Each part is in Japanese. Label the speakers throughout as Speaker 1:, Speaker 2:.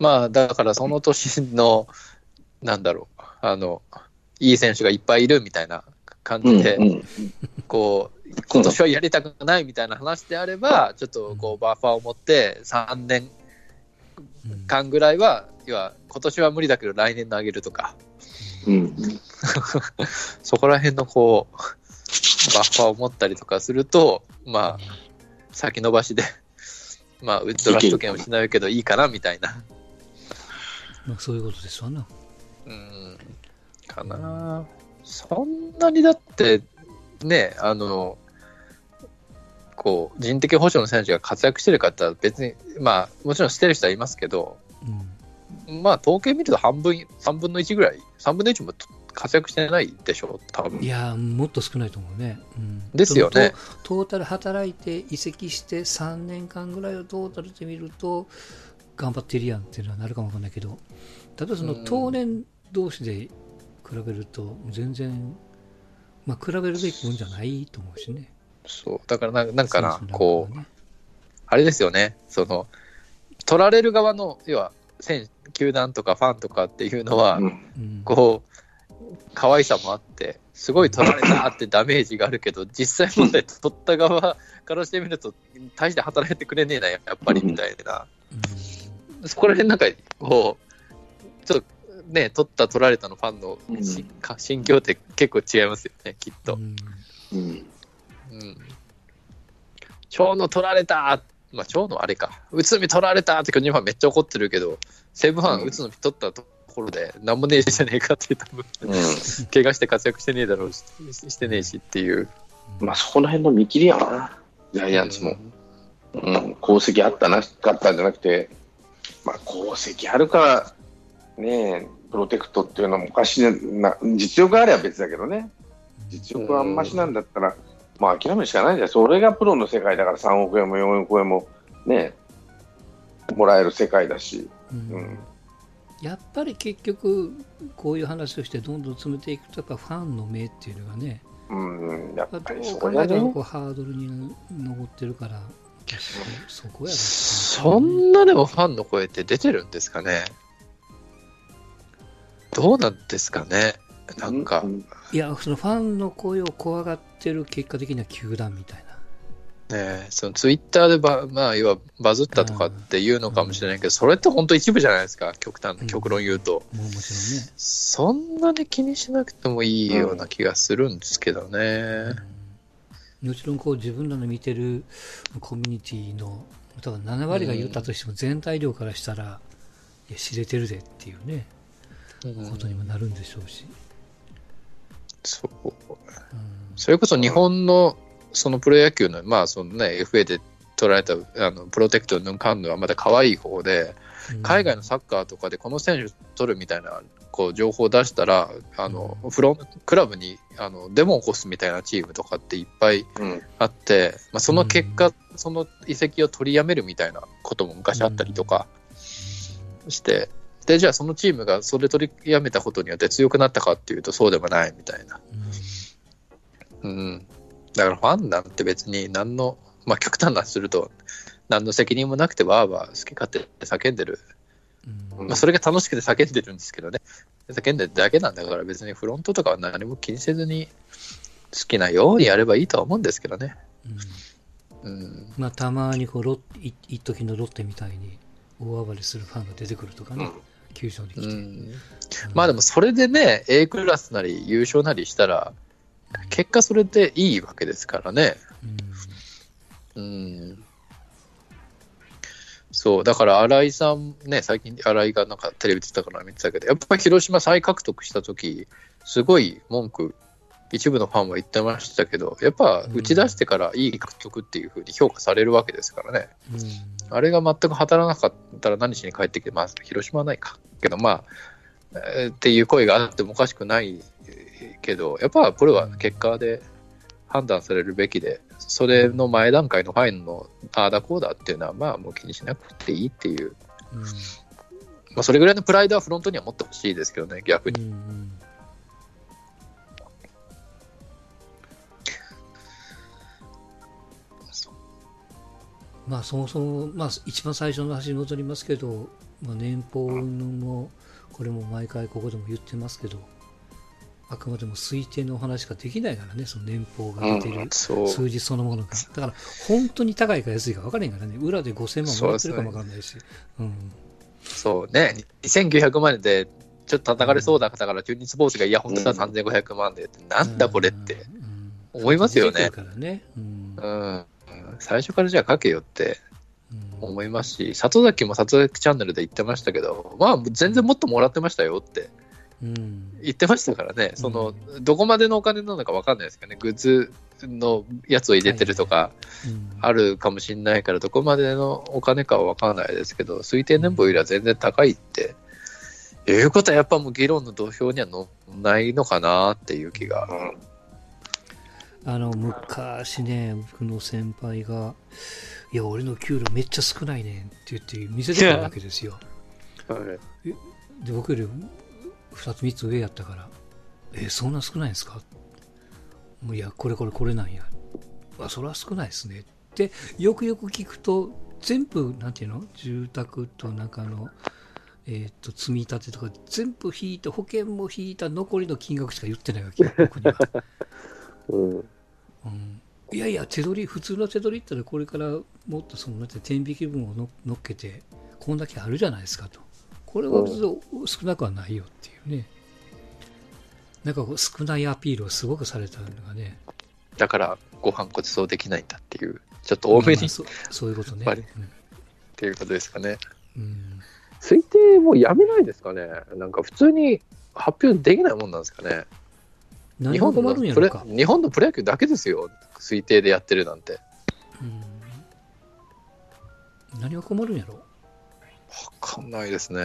Speaker 1: まあ、だからその年の、なんだろう、あの、いい選手がいっぱいいるみたいな感じで、
Speaker 2: うんうん
Speaker 1: こう、今年はやりたくないみたいな話であれば、ちょっとこう、バッファーを持って、3年
Speaker 3: うん
Speaker 1: 間ぐらいは、要は、今年は無理だけど来年投げるとか、
Speaker 2: うん。
Speaker 1: そこら辺のこう、バッファーを持ったりとかすると、まあ、先延ばしで、まあ、ドラフト権を失うけどいいかなみたいな。
Speaker 3: まあ、そういうことですわな。
Speaker 1: うん、かな。そんなにだって、ね、あの、こう、人的保障の選手が活躍してるかって言ったら別に、まあ、もちろんしてる人はいますけど、
Speaker 3: うん。
Speaker 1: まあ、統計見ると半分、3分の1ぐらい、3分の1も活躍してないでしょう、多分
Speaker 3: いやー、もっと少ないと思うね。うん、
Speaker 1: ですよね
Speaker 3: ト。トータル働いて移籍して3年間ぐらいをトータルで見ると、頑張ってるやんっていうのはなるかもわかんないけど、例えばその
Speaker 1: うん
Speaker 3: 当年同士で比べると、全然、まあ、比べるべきもんじゃないと思うしね。
Speaker 1: そう。だからな、なんかな
Speaker 3: 選手、の
Speaker 1: こうあれですよね、その、取られる側の、要は、選手、球団とかファンとかっていうのは、
Speaker 2: うん
Speaker 3: うん
Speaker 1: こう、可愛さもあって、すごい取られたって ダメージがあるけど、実際問題取った側からしてみると、大して働いてくれねえな、やっぱりみたいな。そこら辺なんか、こう、ちょっとね、取った取られたのファンのしか心境って結構違いますよね、きっと。
Speaker 3: うん
Speaker 2: うん。
Speaker 1: うん。蝶野取られたまあ、蝶野あれか。内海取られたって巨人ファンめっちゃ怒ってるけど、西武ファン、
Speaker 2: うん
Speaker 1: 内海取ったところで、なんもねえじゃねえかって多分、
Speaker 2: うん。
Speaker 1: 怪我して活躍してねえだろうし、してねえしっていう。
Speaker 2: まあ、そこら辺の見切りやわな。ジャイアンツも。うん。功績あったなかったんじゃなくて、まあ、功績あるから、ねえ、プロテクトっていうのはおかしいな、実力があれば別だけどね。実力はあんましなんだったら、まあ諦めるしかないじゃん。それがプロの世界だから3億円も4億円もね、もらえる世界だし。
Speaker 3: うん
Speaker 2: うん
Speaker 3: やっぱり結局こういう話をしてどんどん詰めていくとやっぱファンの目っていうのがね
Speaker 2: うん、やっ
Speaker 3: ど
Speaker 2: ぱりそこだね
Speaker 3: ハードルに上ってるからそそこやろ
Speaker 1: そんなでもファンの声って出てるんですかね？どうなんですかね？なんか。
Speaker 2: う、ん
Speaker 3: いやそのファンの声を怖がってる結果的には球団みたいな。
Speaker 1: ね、そのツイッターでバ,、まあ、要はバズったとかっていうのかもしれないけど、それって本当一部じゃないですか、極端
Speaker 3: うん。
Speaker 1: 極論言うと。
Speaker 3: もうもちろんね。
Speaker 1: そんなに気にしなくてもいいような気がするんですけどね。
Speaker 3: うんもちろんこう自分らの見てるコミュニティの多分7割が言ったとしても全体量からしたら、いや知れてるでっていうね
Speaker 1: うん。
Speaker 3: ことにもなるんでしょうし、
Speaker 1: そう。
Speaker 3: うん。
Speaker 1: それこそ日本のそのプロ野球の、まあそのね、FA で取られたあのプロテクトのカンヌはまだ可愛い方で、海外のサッカーとかでこの選手取るみたいなこう情報を出したら、あのフロンクラブにあのデモを起こすみたいなチームとかっていっぱい
Speaker 2: うん。
Speaker 1: あって、まあ、その結果、
Speaker 3: う
Speaker 1: その移籍を取りやめるみたいなことも昔あったりとかして、でじゃあそのチームがそれ取りやめたことによって強くなったかっていうとそうでもないみたいな。
Speaker 3: うん。
Speaker 1: うん、だからファンなんて別に何の、まあ、極端な話すると何の責任もなくてわーわー好き勝手叫んでる、
Speaker 3: うん。
Speaker 1: まあ、それが楽しくて叫んでるんですけどね。叫んでるだけなんだから別にフロントとかは何も気にせずに好きなようにやればいいとは思うんですけどね。
Speaker 3: うん。
Speaker 1: うん。
Speaker 3: まあ、たまにこうロッい一時のロッテみたいに大暴れするファンが出てくるとかね、
Speaker 2: うん。
Speaker 3: 球場に来て、
Speaker 1: うん。まあでもそれでね A クラスなり優勝なりしたら結果それでいいわけですからね。
Speaker 3: うん。
Speaker 1: うんそう、だから新井さんね、最近新井がなんかテレビ出てたから見てたけど、やっぱり広島再獲得したとき、すごい文句、一部のファンは言ってましたけど、やっぱ打ち出してからいい獲得っていうふうに評価されるわけですからね。
Speaker 3: うん
Speaker 1: あれが全く働かなかったら何しに帰ってきて、まあ、広島はないか。けど、まあ、えーっていう声があってもおかしくないけど、やっぱこれは結果で判断されるべきで、それの前段階のファインのああだこうだっていうのは、まあもう気にしなくていいっていう、
Speaker 3: うん
Speaker 1: まあそれぐらいのプライドはフロントには持ってほしいですけどね、逆に。
Speaker 3: うんうまあそもそも、まあ一番最初の話に戻りますけど、まあ、年俸も、これも毎回ここでも言ってますけど、あくまでも推定のお話しかできないからね、その年俸が出てる
Speaker 1: そう。
Speaker 3: 数字そのものが。だから、本当に高いか安いか分からへんからね、裏で5000万もらってるかも分かんないし。うん。
Speaker 1: そうね。2900万円で、ちょっと叩かれそうだから、急にスポーツが、いや、本当は3500万でって、なんだこれって
Speaker 3: うん、
Speaker 1: 思いますよね
Speaker 3: ね。うん
Speaker 1: うん。最初からじゃあ書けよって
Speaker 3: うん
Speaker 1: 思いますし、里崎も里崎チャンネルで言ってましたけど、まあ、全然もっともらってましたよって
Speaker 3: うん
Speaker 1: 言ってましたからね、その、どこまでのお金なのか分かんないですけどね、グッズのやつを入れてるとか、
Speaker 3: うん。
Speaker 1: あるかもしれないから、どこまでのお金かは分からないですけど、推定年俸よりは全然高いって、いうことはやっぱもう議論の土俵には乗んないのかなっていう気が。
Speaker 3: あの昔ね、僕の先輩が、いや、俺の給料めっちゃ少ないねんって言って見せてくるわけですよ。で、僕より2つ3つ上やったから、え、そんな少ないんですか？もういや、これこれこれなんや。あ、それは少ないですね。って、よくよく聞くと、全部、なんていうの？住宅と中の、えっ、と、積み立てとか全部引いて、保険も引いた残りの金額しか言ってないわけよ、僕には。
Speaker 2: うん。
Speaker 3: うんいやいや、手取り、普通の手取りってのはこれからもっとその、なんて天引き分をの乗っけて、こんだけあるじゃないですかと。これは別に少なくはないよっていうね。なんかこう少ないアピールをすごくされたのがね。
Speaker 1: だから、ご飯ごちそうできないんだっていう、ちょっと多めにっ
Speaker 3: まあそそういうことね。
Speaker 1: やっぱりていうことですかね。
Speaker 3: うんうん
Speaker 2: 推定もやめないですかねなんか普通に発表できないもんなんですかね
Speaker 3: 何が困るんやろか。
Speaker 1: プロ日本のプロ野球だけですよ、推定でやってるなんて。
Speaker 3: うん何が困るんやろ
Speaker 1: わかんないですね。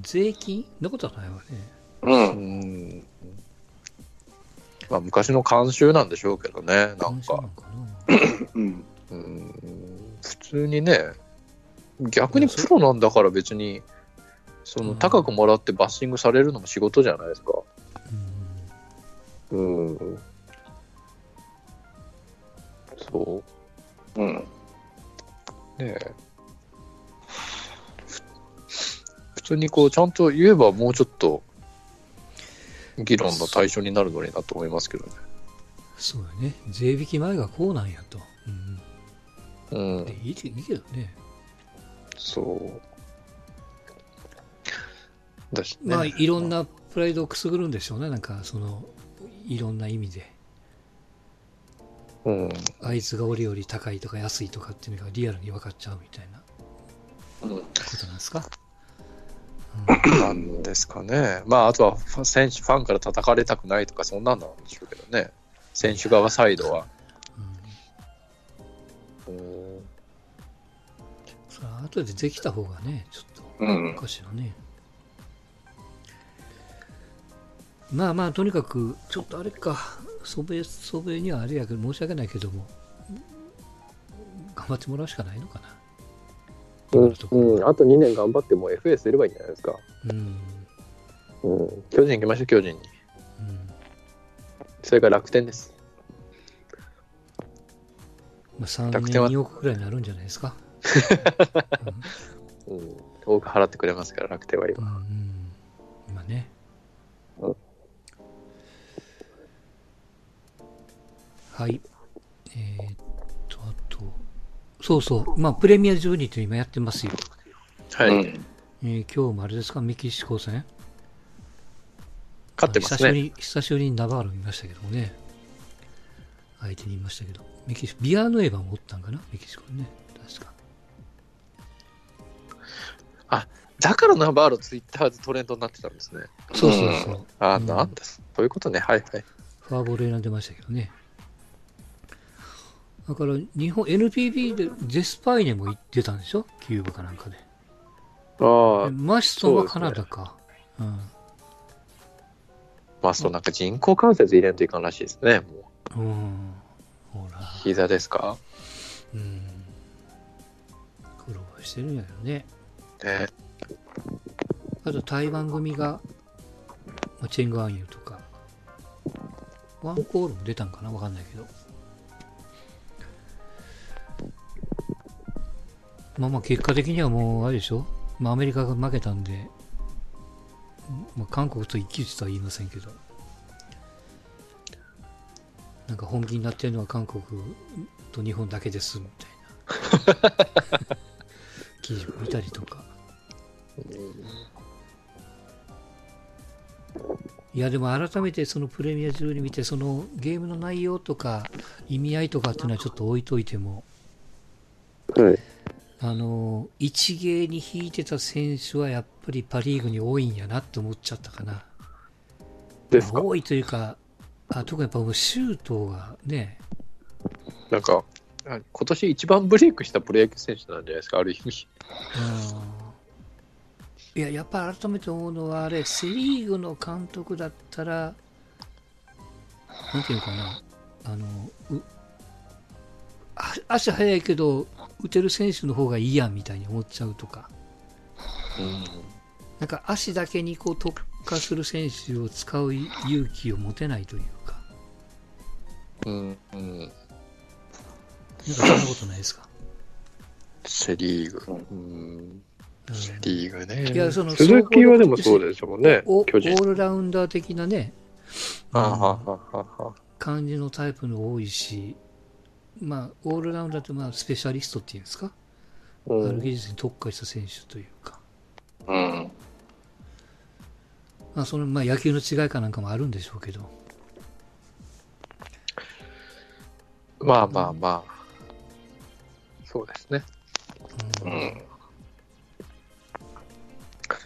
Speaker 3: 税金なことはないわね。
Speaker 2: う。
Speaker 1: うんん。まあ、昔の慣習なんでしょうけどね、なんか
Speaker 3: 関心な。のかな
Speaker 2: うん。
Speaker 1: うん普通にね、逆にプロなんだから別に、その高くもらってバッシングされるのも仕事じゃないですか。
Speaker 3: うん
Speaker 2: うん。
Speaker 1: そう。
Speaker 2: うん。
Speaker 1: ねえ通にこうちゃんと言えばもうちょっと議論の対象になるのになと思いますけどね。
Speaker 3: そうやね。税引き前がこうなんやと。うん
Speaker 1: うん
Speaker 3: で、いいけいいけどね。
Speaker 1: そう。だしね。
Speaker 3: まあ、いろんなプライドをくすぐるんでしょうね。なんか、その、いろんな意味で。
Speaker 1: うん。
Speaker 3: あいつが俺より高いとか安いとかっていうのがリアルに分かっちゃうみたいな
Speaker 2: うん
Speaker 3: ことなんですか？
Speaker 1: なんですかね。まあ、あとは選手、ファンから叩かれたくないとか、そんなんなんでしょうけどね。選手側サイドは。
Speaker 3: うん。
Speaker 1: うん
Speaker 3: それは後でできた方がね、ちょっと
Speaker 2: うん
Speaker 3: お。かしいよね。まあまあ、とにかく、ちょっとあれか、祖母祖母にはあれやけど、申し訳ないけども、頑張ってもらうしかないのかな。
Speaker 2: うん、うん、あと2年頑張ってもう FA すればいいんじゃないですか。
Speaker 3: うん。
Speaker 2: うん。
Speaker 1: 巨人行きましょう、巨人に。
Speaker 3: うん
Speaker 1: それから楽天です。
Speaker 3: まあ、3年
Speaker 1: 楽天は
Speaker 3: 2億くらいになるんじゃないですか。
Speaker 1: うん。多く払ってくれますから、楽天は
Speaker 3: うん、
Speaker 1: 今。
Speaker 3: うん、今ね。
Speaker 2: うん
Speaker 3: はい。えーっそうそう、まあ、プレミア12って今やってますよ。
Speaker 1: はい。
Speaker 2: うん。
Speaker 3: えー今日もあれですか、メキシコ戦？
Speaker 1: 勝ってますね。
Speaker 3: 久しぶり久しぶりにナバーロ見ましたけどもね。相手にいましたけど。メキシコ、ビアヌエバもおったんかな？メキシコにね。確か。
Speaker 1: だからナバーロツイッターでトレンドになってたんですね。
Speaker 3: そうそうそう。
Speaker 1: あ、
Speaker 3: うん
Speaker 1: なんです。そういうことね。はいはい。
Speaker 3: フォアボール選んでましたけどね。だから、日本、NPB でデスパイネも出たんでしょ？キューブかなんかで。
Speaker 1: ああ、
Speaker 3: マシソンはカナダか。うん。
Speaker 1: まあそうなんか人工関節入れんといかんらしいですね。もう
Speaker 3: うん。ほら。
Speaker 1: 膝ですか？
Speaker 3: うん。苦労はしてるんやよね。
Speaker 1: ね。
Speaker 3: あと台湾組が、まあ、チェングアンユーとか、ワンコールも出たんかな？わかんないけど。まあまあ結果的にはもうあれでしょ、まあ、アメリカが負けたんで、まあ、韓国と一騎打ちとは言いませんけど。なんか本気になってるのは韓国と日本だけですみたいな。記事を見たりとか。いやでも改めてそのプレミア12見てそのゲームの内容とか意味合いとかっていうのはちょっと置いといても、
Speaker 2: はい。
Speaker 3: あの一芸に引いてた選手はやっぱりパ・リーグに多いんやなって思っちゃったかな。
Speaker 1: ですか？
Speaker 3: 多いというかあ特にやっぱもうシュートがね。
Speaker 1: なんか、あ今年一番ブレイクしたプロ野球選手なんじゃないですか、ある意味。
Speaker 3: うん。いややっぱ改めて思うのはあれセ・リーグの監督だったらなんていうのかな。あのうあ足速いけど打てる選手の方がいいやんみたいに思っちゃうとかなんか足だけにこう特化する選手を使う勇気を持てないというか
Speaker 1: うん。うん。
Speaker 3: なんかそんなことないですか、
Speaker 1: セ・リーグ。うん。
Speaker 3: うん
Speaker 1: セ・リーグね。
Speaker 3: いやその
Speaker 1: 鈴木はでもそうですもんね
Speaker 3: おオ、
Speaker 1: 巨人。
Speaker 3: ールラウンダー的なね
Speaker 1: あはははは
Speaker 3: 感じのタイプの多いし、まあ、オールラウンダーってまあスペシャリストっていうんですか、
Speaker 1: う
Speaker 3: ある技
Speaker 1: ん。
Speaker 3: 術に特化した選手というか、
Speaker 2: うん。
Speaker 3: まあ、そのまあ野球の違いかなんかもあるんでしょうけど、
Speaker 1: まあまあまあ。そうですね。
Speaker 3: うん
Speaker 2: うん。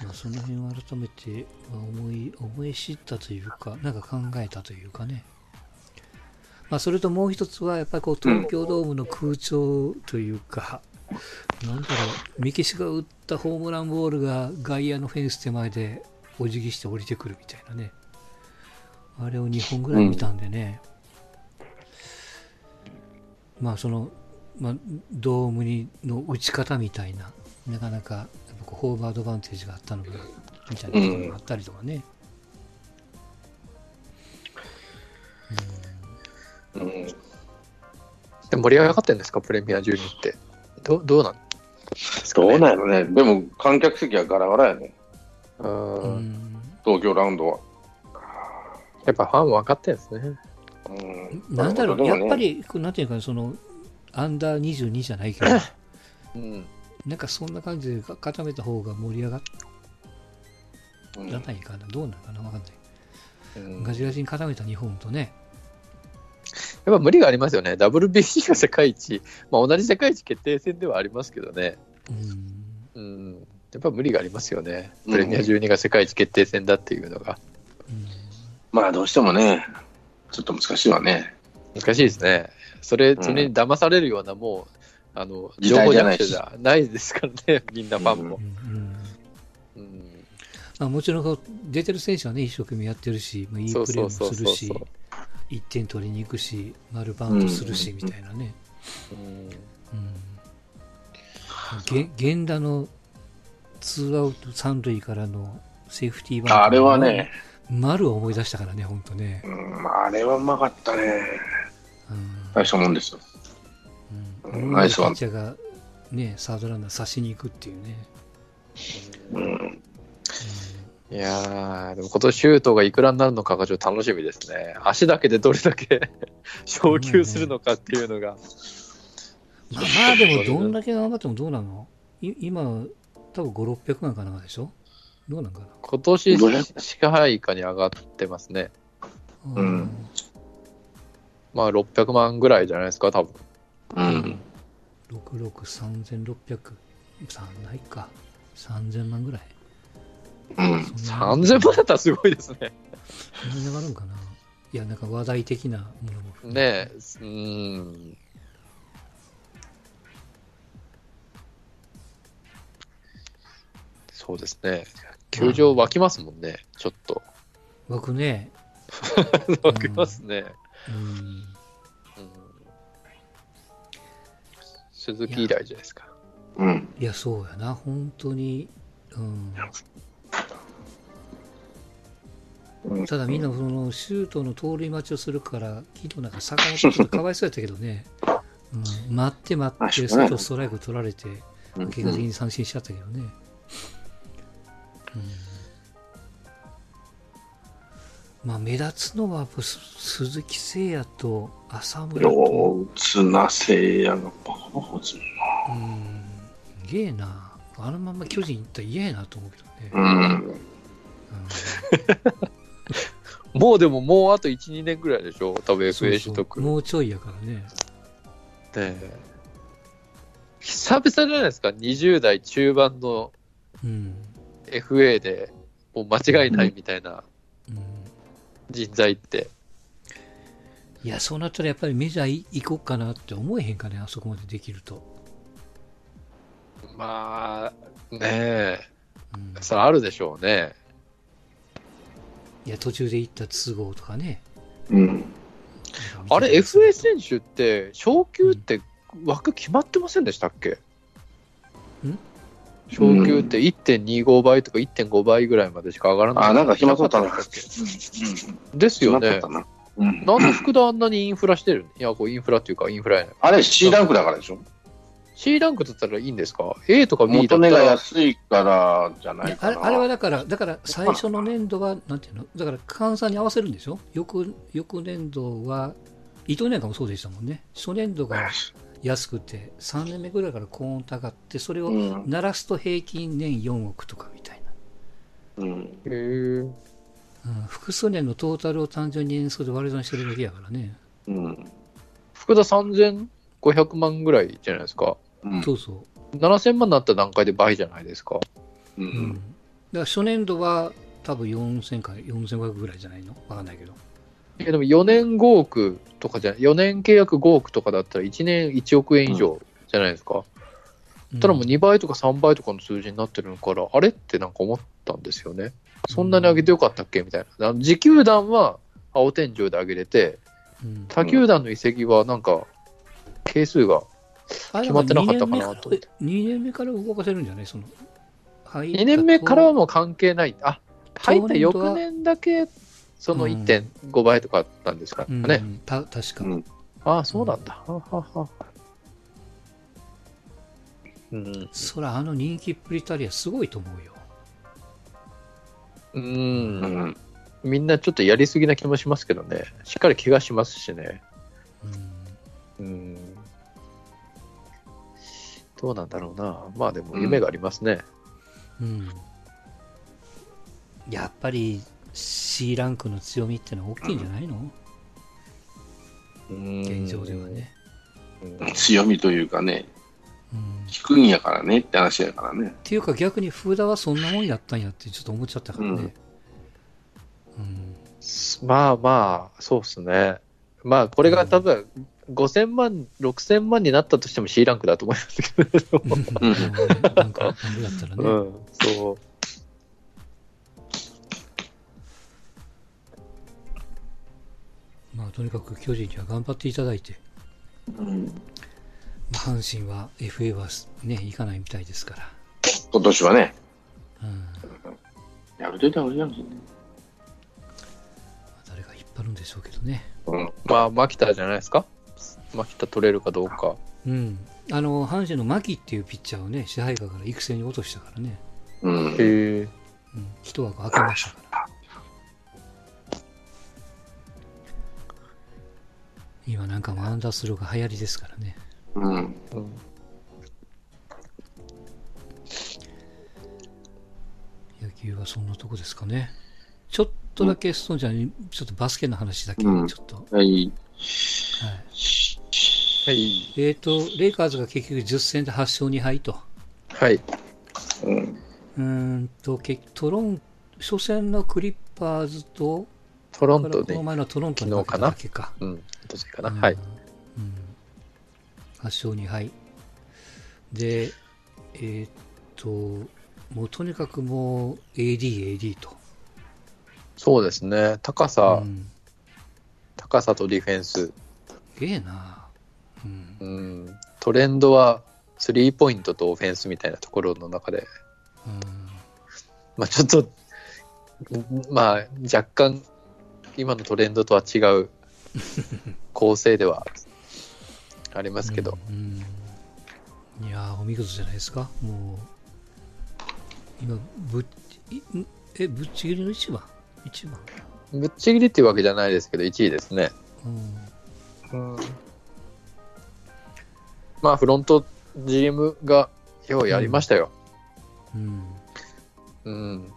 Speaker 3: まあ、その辺を改めて、まあ、思い思い知ったというか、なんか考えたというかね。まあ、それともう一つは、やっぱりこう東京ドームの空調というか、なんだろう、メキシが打ったホームランボールが外野のフェンス手前でお辞儀して降りてくるみたいなね。あれを2本ぐらい見たんでね。まあ、その、まあ、ドームにの打ち方みたいな、なかなかホームアドバンテージがあったのが、みたいなところがあったりとかね。
Speaker 2: うん。
Speaker 1: で盛り上がってんですか、プレミア12って。どうどうなん？ですか、
Speaker 2: ど
Speaker 1: ね、
Speaker 2: うなんやろね。でも、観客席はガラガラやね。
Speaker 1: う
Speaker 3: うんん
Speaker 2: 東京ラウンドは。
Speaker 1: やっぱファン分かってんですね。
Speaker 2: うん。
Speaker 3: なんだろう、
Speaker 2: ね
Speaker 3: やっぱ、り、こうなんていうか、その、アンダー22じゃないけど、
Speaker 1: うん。
Speaker 3: なんかそんな感じで固めた方が盛り上が
Speaker 2: うん
Speaker 3: らないかな、どうなのかな、わかんない。
Speaker 1: うん
Speaker 3: ガチガチに固めた日本とね、
Speaker 1: やっぱ無理がありますよね。WBC が世界一、まあ、同じ世界一決定戦ではありますけどね。
Speaker 3: うん、
Speaker 1: うん。やっぱ無理がありますよね。
Speaker 2: うん
Speaker 1: プレミア12が世界一決定戦だっていうのが。
Speaker 3: うん
Speaker 2: まあ、どうしてもね、ちょっと難しいわね。
Speaker 1: 難しいですね。それ、
Speaker 2: ん
Speaker 1: それに騙されるような、もう、あの、
Speaker 2: 時
Speaker 1: 情報じゃ
Speaker 2: 代じゃな
Speaker 1: いくてじゃないですからね、みんなファンも
Speaker 3: う。んうん
Speaker 1: うん
Speaker 3: まあ、もちろん出てる選手はね、一生懸命やってるし、まあ、いいプレーもするし
Speaker 1: そうそうそう、
Speaker 3: 1点取りに行くし、丸バウンドするし、
Speaker 2: うん
Speaker 3: みたいなね。
Speaker 1: うん
Speaker 3: 源田のツーアウト三塁からのセーフティーバント
Speaker 2: あれはね、
Speaker 3: 丸を思い出したからね、本当ね。
Speaker 2: うん、まあ、あれはうまかったね。
Speaker 3: うん
Speaker 2: 大したもんですよ。
Speaker 3: うん、
Speaker 2: うんナイスワン
Speaker 3: ピッチャーがね、サードランナー刺しに行くっていうね。
Speaker 2: うん。
Speaker 1: いやー、でも今年シュートがいくらになるのかがちょっと楽しみですね。足だけでどれだけ昇級するのかっていうのが。
Speaker 3: まあ、まあでも、どんだけ頑張ってもどうなの？い今、多分5、600万かなんかでしょ？どうなんかな？
Speaker 1: 今年
Speaker 2: 500
Speaker 1: 支配下に上がってますね。
Speaker 2: うん
Speaker 1: まあ600万ぐらいじゃないですか、多分。
Speaker 2: うん。
Speaker 3: 66、3600、さないか。3000万ぐらい。
Speaker 2: うん。
Speaker 3: そんな
Speaker 1: 3000万だったらすごいですね。
Speaker 3: そんなに上がるんかないや、なんか話題的なものも
Speaker 1: ねえ、うーん。そうですね。球場湧きますもんね、ちょっと。
Speaker 3: 湧くね。
Speaker 1: 湧きますね。
Speaker 3: うん。
Speaker 1: うん鈴木以来じゃないですか。
Speaker 2: うん。
Speaker 3: いや、そうやな、本当に。うん。
Speaker 2: うん
Speaker 3: ただみんなそのシュートの盗塁待ちをするから、昨日なんか坂本ちょっとかわいそうやったけどね、うん、待って待って、
Speaker 2: あしょうがない
Speaker 3: 外ストライク取られて、
Speaker 2: うん
Speaker 3: 結果的に三振しちゃったけどね。うんまあ、目立つのは鈴木誠也と浅村と、
Speaker 2: ようつなせやがバカバカ打つもん
Speaker 3: うん、すげえな。あのまま巨人行ったら嫌やなと思うけどね。
Speaker 2: な。うん。
Speaker 3: うん
Speaker 1: もうでももうあと1、2年ぐらいでしょ？多分 FA 取得。
Speaker 3: もうちょいやからね。
Speaker 1: ねえ久々じゃないですか、20代中盤の
Speaker 3: うん。
Speaker 1: FA でもう間違いないみたいな
Speaker 3: うん
Speaker 1: 人材って。
Speaker 3: いや、そうなったらやっぱりメジャー行こうかなって思えへんかね、あそこまでできると。
Speaker 1: まあ、ねえ、
Speaker 3: うん、
Speaker 1: それあるでしょうね。
Speaker 3: いや、途中で行った都合とかね。
Speaker 2: うん。
Speaker 1: あれ、FA 選手って、昇級って枠決まってませんでしたっけ？
Speaker 3: ん？
Speaker 1: 昇級って1.25倍とか1.5倍ぐらいまでしか上がらない。
Speaker 2: あ、なんか暇そうだ
Speaker 1: っ
Speaker 2: うん。
Speaker 1: たっけですよね。
Speaker 2: うん。
Speaker 1: なんで福田あんなにインフラしてるの？いや、こうインフラっていうかインフラやない。
Speaker 2: あれ C ランクだからでしょ
Speaker 1: C ランクだったらいいんですか ?A とか B だ
Speaker 2: 元値が。安いからじゃないかな。
Speaker 3: あれあれはだから、だから最初の年度は、なんていうの、だから換算に合わせるんでしょ？翌翌年度は、伊藤年間もそうでしたもんね。初年度が安くて、3年目ぐらいからコーンと上がって、それを
Speaker 2: うん。
Speaker 3: 鳴らすと平均年4億とかみたいな。
Speaker 2: うん。
Speaker 1: へー
Speaker 3: うん、複数年のトータルを単純に円数で割り算してるだけやからね。
Speaker 2: うん。
Speaker 1: 福田3500万ぐらいじゃないですか。
Speaker 2: うん。
Speaker 3: そうそ
Speaker 1: 7000万になった段階で倍じゃないですか。
Speaker 2: う
Speaker 3: う。うん。だ
Speaker 2: ん。
Speaker 3: から初年度は多分4000か4500ぐらいじゃないの？わかんないけど。
Speaker 1: いやでも4年5億とかじゃ、4年契約5億とかだったら1年1億円以上じゃないですか。ただもう2倍とか3倍とかの数字になってるから、あれってなんか思ったんですよね。そんなに上げてよかったっけ？みたいな。あの自球団は青天井で上げれて、
Speaker 3: うん、
Speaker 1: 他球団の移籍はなんか、係数が
Speaker 3: あ
Speaker 1: 決まってなかったかなと思って
Speaker 3: 2年目から動かせるんじゃない？その入った
Speaker 1: 2年目からはもう関係ない。あ、入った翌年だけ、その
Speaker 3: うん
Speaker 1: 1.5倍とかあったんですか
Speaker 3: うん
Speaker 1: ね。
Speaker 3: た確か、
Speaker 2: うん
Speaker 1: ああ、そうなんだ。はははうん。
Speaker 3: そらあの人気っぷりたりはすごいと思うよ。
Speaker 1: う。
Speaker 2: うんん。
Speaker 1: みんなちょっとやりすぎな気もしますけどね。しっかり怪我しますしね。
Speaker 3: うん
Speaker 1: うん。どうなんだろうな。まあでも夢がありますね。
Speaker 3: うんやっぱり C ランクの強みってのは大きいんじゃないの、
Speaker 1: うん
Speaker 3: 現状ではね。
Speaker 1: うん
Speaker 2: 強みというかね、
Speaker 3: うん、っ
Speaker 2: 低いんやからねって話やからね。
Speaker 3: ていうか逆に福田はそんなもんやったんやってちょっと思っちゃったからね。うん
Speaker 1: まあまあ、そうですね。まあ、これが多分、5000万、6000万になったとしても C ランクだと思いますけど。
Speaker 2: うん
Speaker 3: なんか、なんでだったらね。
Speaker 1: うん、そう。
Speaker 3: まあ、とにかく巨人には頑張っていただいて、
Speaker 2: うん。
Speaker 3: まあ阪神は FA はね、行かないみたいですから。
Speaker 2: 今年はね、
Speaker 3: うん、
Speaker 2: やるでだろやんしね。
Speaker 3: 誰が引っ張るんでしょうけどね。
Speaker 2: うん。
Speaker 1: まあ、牧田じゃないですか。牧田取れるかどうか。
Speaker 3: うん。あの、阪神の牧っていうピッチャーをね、支配下から育成に落としたからね。
Speaker 2: うん。
Speaker 1: へえ。
Speaker 3: うん。一枠空けましたから。今なんかもうアンダースローが流行りですからね。
Speaker 2: うん。
Speaker 1: うん
Speaker 3: 野球はそんなとこですかね。ちょっとだけ、そうじゃん、ちょっとバスケの話だけ、ち
Speaker 2: うん
Speaker 3: ょっと。はい。
Speaker 2: はい。
Speaker 1: はい。
Speaker 3: えっ、と、レイカーズが結局10戦で8勝2敗と。
Speaker 1: はい。
Speaker 2: うん。
Speaker 3: うーんと、結トロン、初戦のクリッパーズと、
Speaker 1: トロント
Speaker 3: この
Speaker 1: で、
Speaker 3: 前のトロントに負けただけか。
Speaker 1: うん、どっちかな。
Speaker 3: うん
Speaker 1: はい。。
Speaker 3: うん。8勝2敗。で、えーっと、もうとにかくもう AD、AD と。
Speaker 1: そうですね。高さ、
Speaker 3: うん。
Speaker 1: 高さとディフェンス。
Speaker 3: すげえな。うん。
Speaker 1: うん。トレンドは、スリーポイントとオフェンスみたいなところの中で、
Speaker 3: うん
Speaker 1: まあちょっと、まあ若干、今のトレンドとは違う 構成ではありますけど、
Speaker 3: うん。うんいやーお見事じゃないですか。もう今ぶっえぶっちぎりの1番？1番？
Speaker 1: ぶっちぎりっていうわけじゃないですけど、1位ですね。
Speaker 3: うん
Speaker 1: まあ、フロント GM がようやりましたよ。
Speaker 3: うん
Speaker 1: うん。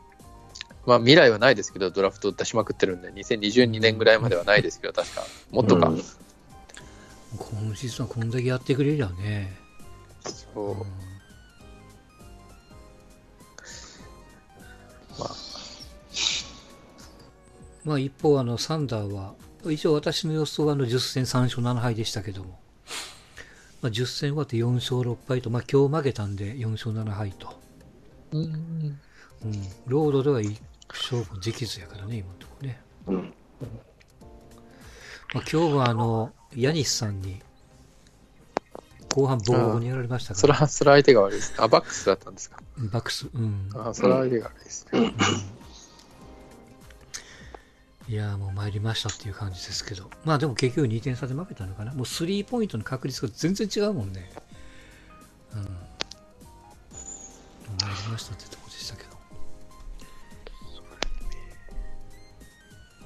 Speaker 1: まあ、未来はないですけど、ドラフト出しまくってるんで、2022年ぐらいまではないですけど、確か。もっとか。
Speaker 2: うん
Speaker 3: 今シーズンはこんだけやってくれりゃね、
Speaker 1: そう
Speaker 3: うん
Speaker 1: まあ、
Speaker 3: まあ一方あのサンダーは一応私の予想はあの10戦3勝7敗でしたけども、まあ、10戦終わって4勝6敗と、まあ、今日負けたんで4勝7敗と、
Speaker 1: うん。
Speaker 3: うん、ロードでは一勝負できずやからね今のところね、
Speaker 2: うん
Speaker 3: まあ、今日はあのヤニスさんに後半ボコボコにやられましたから
Speaker 1: それは、それは相手が悪いです。あ、バックスだったんですか？
Speaker 3: バックスうん
Speaker 1: あ、それは相手が悪いですね。
Speaker 3: いやもう参りましたっていう感じですけど。まあでも結局2点差で負けたのかな。もうスリーポイントの確率が全然違うもんね。うん。参りましたってとこでしたけど。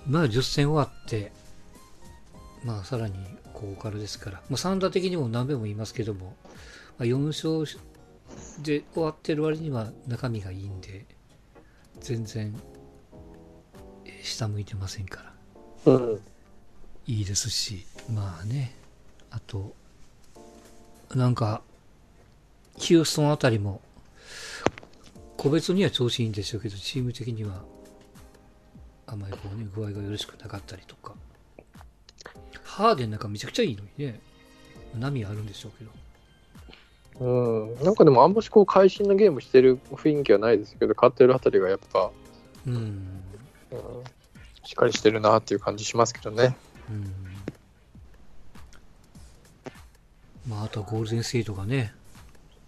Speaker 3: まあ10戦終わってまあさらにここからですから、まあ、サンダー的にも何べも言いますけども、まあ、4勝で終わってる割には中身がいいんで全然下向いてませんから。
Speaker 1: うん。
Speaker 3: いいですしまあね。あとなんかヒューストンあたりも個別には調子いいんでしょうけどチーム的にはあまりこうね具合がよろしくなかったりとか。ハーデンなんかめちゃくちゃいいのにね。波あるんでしょうけど。
Speaker 1: うん。なんかでも、あんましこう、会心のゲームしてる雰囲気はないですけど、勝ってるあたりがやっぱ、
Speaker 3: うん。
Speaker 1: うん、しっかりしてるなっていう感じしますけどね。
Speaker 3: うんまああとはゴールデンステートがね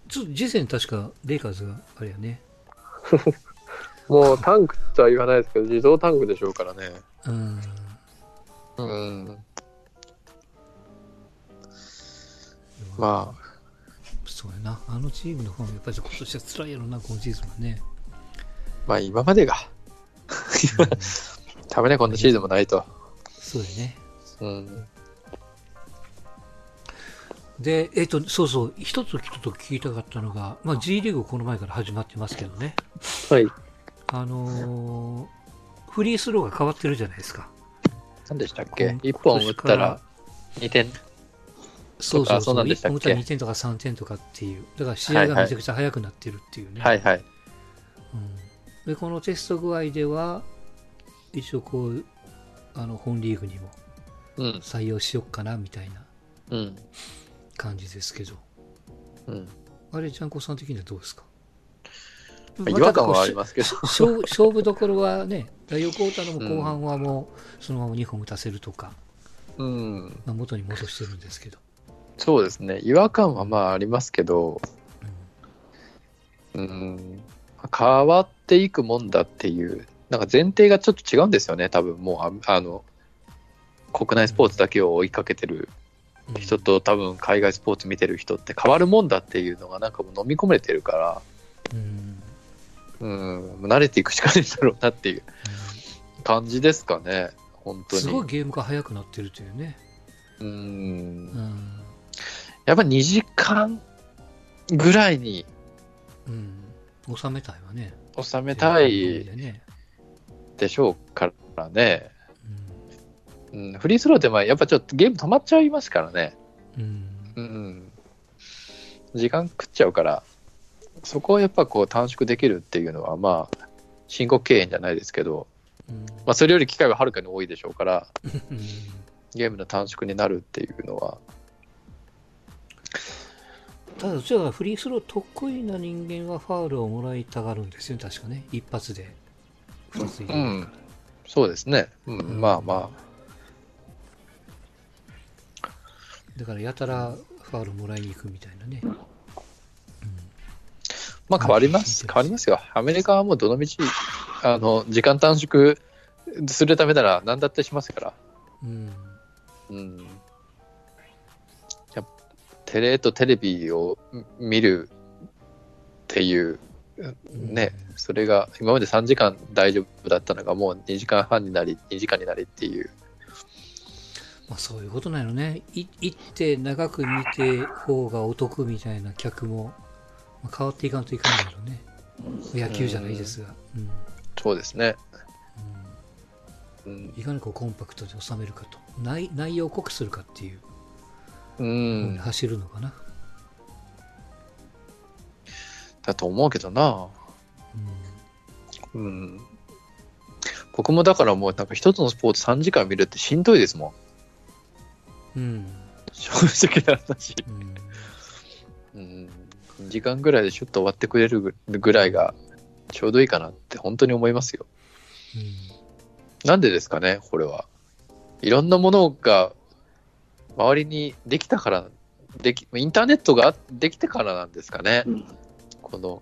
Speaker 3: ちょっと次戦確かレイカーズがあれやね
Speaker 1: もうタンクとは言わないですけど、自動タンクでしょうからね。
Speaker 3: うん
Speaker 1: うん。まあ、
Speaker 3: そうやな。あのチームの方もやっぱり今年は辛いやろな、今シーズンはね。
Speaker 1: まあ今までが、ためね、こんなシーズンもないと。
Speaker 3: そうやね。
Speaker 1: うん。
Speaker 3: で、えっ、と、そうそう、一つちょっと聞きたかったのが、まあ G リーグこの前から始まってますけどね。
Speaker 1: はい。
Speaker 3: あのーフリースローが変わってるじゃないですか。
Speaker 1: 何でしたっ
Speaker 3: こ
Speaker 1: け
Speaker 3: ん
Speaker 1: ?1 本打ったら2点。
Speaker 3: そうそうそうう。
Speaker 1: そなんでしたっけ
Speaker 3: ？1本打ったら2点とか3点とかっていう。だから試合がめちゃくちゃ速くなってるっていうね。
Speaker 1: はいはい。
Speaker 3: うん、で、このテスト具合では、一応こう、あの、本リーグにも
Speaker 1: うん。
Speaker 3: 採用しよっかな、みたいな
Speaker 1: うん。
Speaker 3: 感じですけど。
Speaker 1: うん。
Speaker 3: あれ、ジャンコさん的にはどうですか？
Speaker 1: 違和感はあり
Speaker 3: ま
Speaker 1: ますけど。
Speaker 3: す。勝負どころはね、第4クォーターのも後半はもう、そのまま2本打たせるとか、
Speaker 1: うん。
Speaker 3: まあ、元に戻してるんですけど。
Speaker 1: そうですね。違和感はまあありますけど、うん。変わっていくもんだっていう、なんか前提がちょっと違うんですよね。多分もう、ああの、国内スポーツだけを追いかけてる
Speaker 3: うん
Speaker 1: 人と多分海外スポーツ見てる人って変わるもんだっていうのがなんかもう飲み込めてるから、
Speaker 3: うん
Speaker 1: うん、慣れていくしかないんだろうなっていう感じですかね、本当に。
Speaker 3: すごいゲームが速くなってるというね。
Speaker 1: うん
Speaker 3: う。ん。
Speaker 1: やっぱ2時間ぐらいに
Speaker 3: うん。収めたいわね。
Speaker 1: 収めたい
Speaker 3: でね。
Speaker 1: でしょうからね。
Speaker 3: うん
Speaker 1: うん、フリースローってまあやっぱちょっとゲーム止まっちゃいますからね。
Speaker 3: うん。
Speaker 1: うん。時間食っちゃうから、そこをやっぱこう短縮できるっていうのはまあ、申告敬遠じゃないですけど、
Speaker 3: うん
Speaker 1: まあそれより機会ははるかに多いでしょうから、
Speaker 3: うん
Speaker 1: ゲームの短縮になるっていうのは、
Speaker 3: ただ、じゃあフリースロー得意な人間はファウルをもらいたがるんですよね、確かね。一発で2つ入れるから。
Speaker 1: そうですね。うん、
Speaker 3: うん
Speaker 1: まあま
Speaker 3: だから、やたらファウルもらいに行くみたいなね。
Speaker 1: まあ変わります。変わりますよ。アメリカはもうどのみち、あの、時間短縮するためなら何だってしますから。
Speaker 3: うん。
Speaker 1: うん。テレとテレビを見るっていう、ね、それが今まで3時間大丈夫だったのがもう2時間半になり、2時間になりっていう。
Speaker 3: まあ、そういうことなのね。い行って長く見て方がお得みたいな客も、まあ、変わっていかんといかんだろうね。野球じゃないですが。うん
Speaker 1: そうですね。
Speaker 3: うん
Speaker 1: うん。
Speaker 3: いかにこうコンパクトで収めるかと内内容を濃くするかっていう
Speaker 1: うん。
Speaker 3: 走るのかな、
Speaker 1: だと思うけどな。
Speaker 3: うん
Speaker 1: うん。僕もだからもうなんか一つのスポーツ3時間見るってしんどいですもん。
Speaker 3: うん
Speaker 1: 正直な話。
Speaker 3: うん
Speaker 1: うん。2時間ぐらいでシュッと終わってくれるぐらいがちょうどいいかなって本当に思いますよ。なんでですかね、これは。いろんなものが周りにできたから、できインターネットができてからなんですかね。
Speaker 2: うん
Speaker 1: この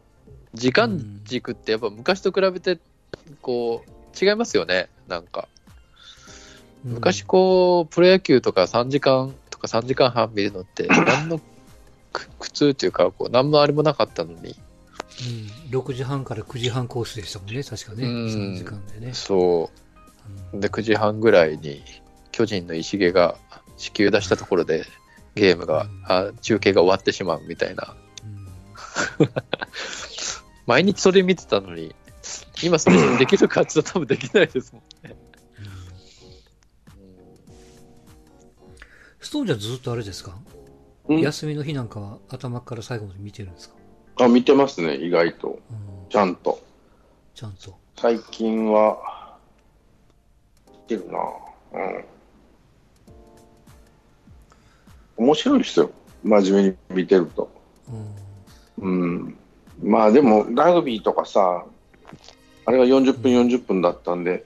Speaker 1: 時間軸ってやっぱ昔と比べてこう違いますよね、なんか。
Speaker 3: うん。
Speaker 1: 昔こう、プロ野球とか3時間とか3時間半見るのって、何の苦苦痛っていうか、こう何のあれもなかったのに、
Speaker 3: うん、6時半から9時半コースでしたもんね。確かね。
Speaker 1: うん。
Speaker 3: 3時間でね、
Speaker 1: そう。う、で、9時半ぐらいに巨人の石毛が支給出したところで、ゲームが、
Speaker 3: うん。
Speaker 1: あ中継が終わってしまうみたいな。
Speaker 3: ん
Speaker 1: 毎日それ見てたのに、今それできるかって言ったら多分できないですもんね。
Speaker 3: うんストーンじゃずっとあれですか、
Speaker 2: うん？
Speaker 3: 休みの日なんかは頭から最後まで見てるんですか、
Speaker 2: あ、見てますね、意外と。
Speaker 3: うん、
Speaker 2: ちゃんと。
Speaker 3: ちゃんと
Speaker 2: 最近は、見てるなうん。面白いですよ。真面目に見てると。
Speaker 3: うん
Speaker 2: うん。まあでも、ラグビーとかさ、あれが40分40分だったんで、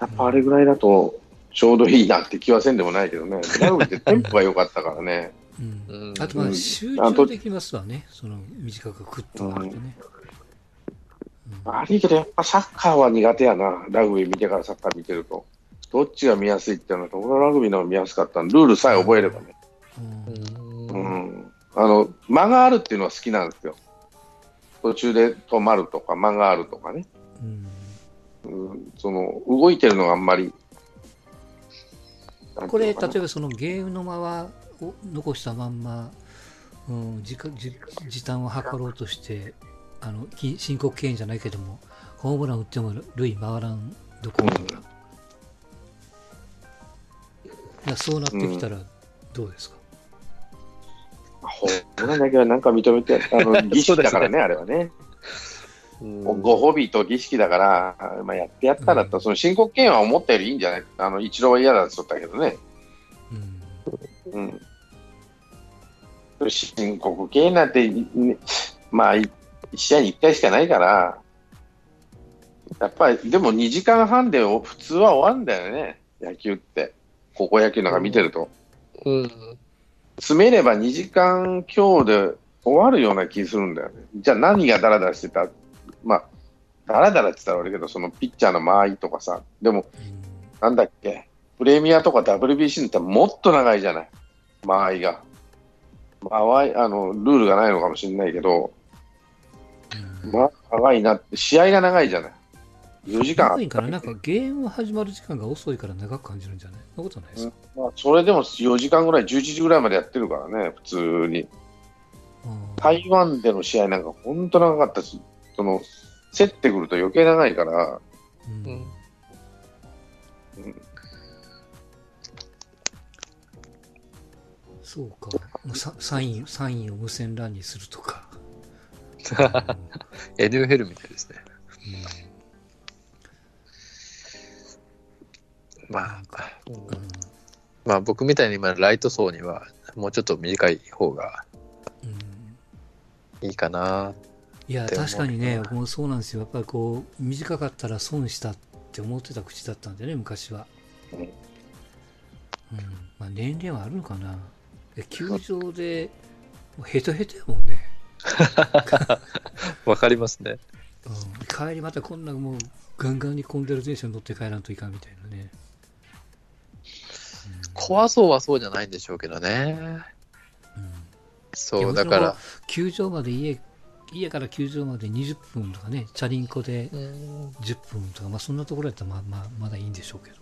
Speaker 2: やっぱあれぐらいだとちょうどいいなって気はせんでもないけどね。ラグビーってテンポが良かったからね。
Speaker 3: うん
Speaker 1: うん
Speaker 3: あとまあ
Speaker 2: うん
Speaker 3: 集中できますわね、その短くクッとなるとね。うん
Speaker 2: 悪いけど、やっぱサッカーは苦手やな。ラグビー見てからサッカー見てると。どっちが見やすいっていうのと、俺はラグビーの方が見やすかったルールさえ覚えればね。
Speaker 3: うん
Speaker 2: う
Speaker 1: うん
Speaker 2: ん。あの、間があるっていうのは好きなんですよ。途中で止まるとか、間があるとかね。
Speaker 3: うん
Speaker 2: うん、その、動いてるのがあんまり。
Speaker 3: これ、例えばそのゲームの間はを残したまんま、うん、時間時時短を図ろうとして、あのき申告敬遠じゃないけども、ホームラン打っても塁回らんどころとか、いやそうなってきたらどうですか、
Speaker 2: ほんまだけはなんか認めて、あの、儀式だから ね、あれはね。
Speaker 1: うん
Speaker 2: ご褒美と儀式だから、まあ、やってやったらと、その申告敬遠は思ったよりいいんじゃない？あの、一郎は嫌だって言ったけどね。
Speaker 3: うん
Speaker 2: うん。申告敬遠なんて、ねまあ、い一試合に1回しかないから、やっぱり、でも2時間半でお普通は終わるんだよね、野球って。高校野球なんか見てると。
Speaker 1: うん
Speaker 2: 詰めれば2時間強で終わるような気するんだよね。じゃあ何がダラダラしてた？まあ、ダラダラって言ったら悪いけど、そのピッチャーの間合いとかさ、でも、なんだっけ、プレミアとか WBC ってもっと長いじゃない、間合いが。間合い、あの、ルールがないのかもしれないけど、
Speaker 3: うん
Speaker 2: まあ、長いなって、試合が長いじゃない。4時間
Speaker 3: なんかゲーム始まる時間が遅いから長く感じるんじゃない？そんなことないですか、
Speaker 2: まあ、それでも4時間ぐらい、11時ぐらいまでやってるからね、普通に。
Speaker 3: うん。
Speaker 2: 台湾での試合なんか本当長かったし、その、競ってくると余計長いから、
Speaker 3: うん。
Speaker 1: うん。
Speaker 3: そうか。ササイン、サインを無線 LAN にするとか。
Speaker 1: NFL みたいですね。まあ、
Speaker 3: うんうん
Speaker 1: まあ僕みたいに今ライト層にはもうちょっと短い方が
Speaker 3: うん
Speaker 1: いいかな。
Speaker 3: いや、確かにね、僕もそうなんですよ。やっぱりこう、短かったら損したって思ってた口だったんでね、昔は。
Speaker 2: うん
Speaker 3: うん。まあ、年齢はあるのかな。え球場で、もうヘトヘトやもんね。
Speaker 1: わかりますね。
Speaker 3: うん、帰りまたこんなもう、ガンガンに混んでる電車に乗って帰らんといかんみたいなね。
Speaker 1: 怖そうはそうじゃないんでしょうけどね。
Speaker 3: うん
Speaker 1: そう、だから。
Speaker 3: 球場まで家、家から球場まで20分とかね、チャリンコで10分とか、まあそんなところやったらまあまあまだいいんでしょうけど。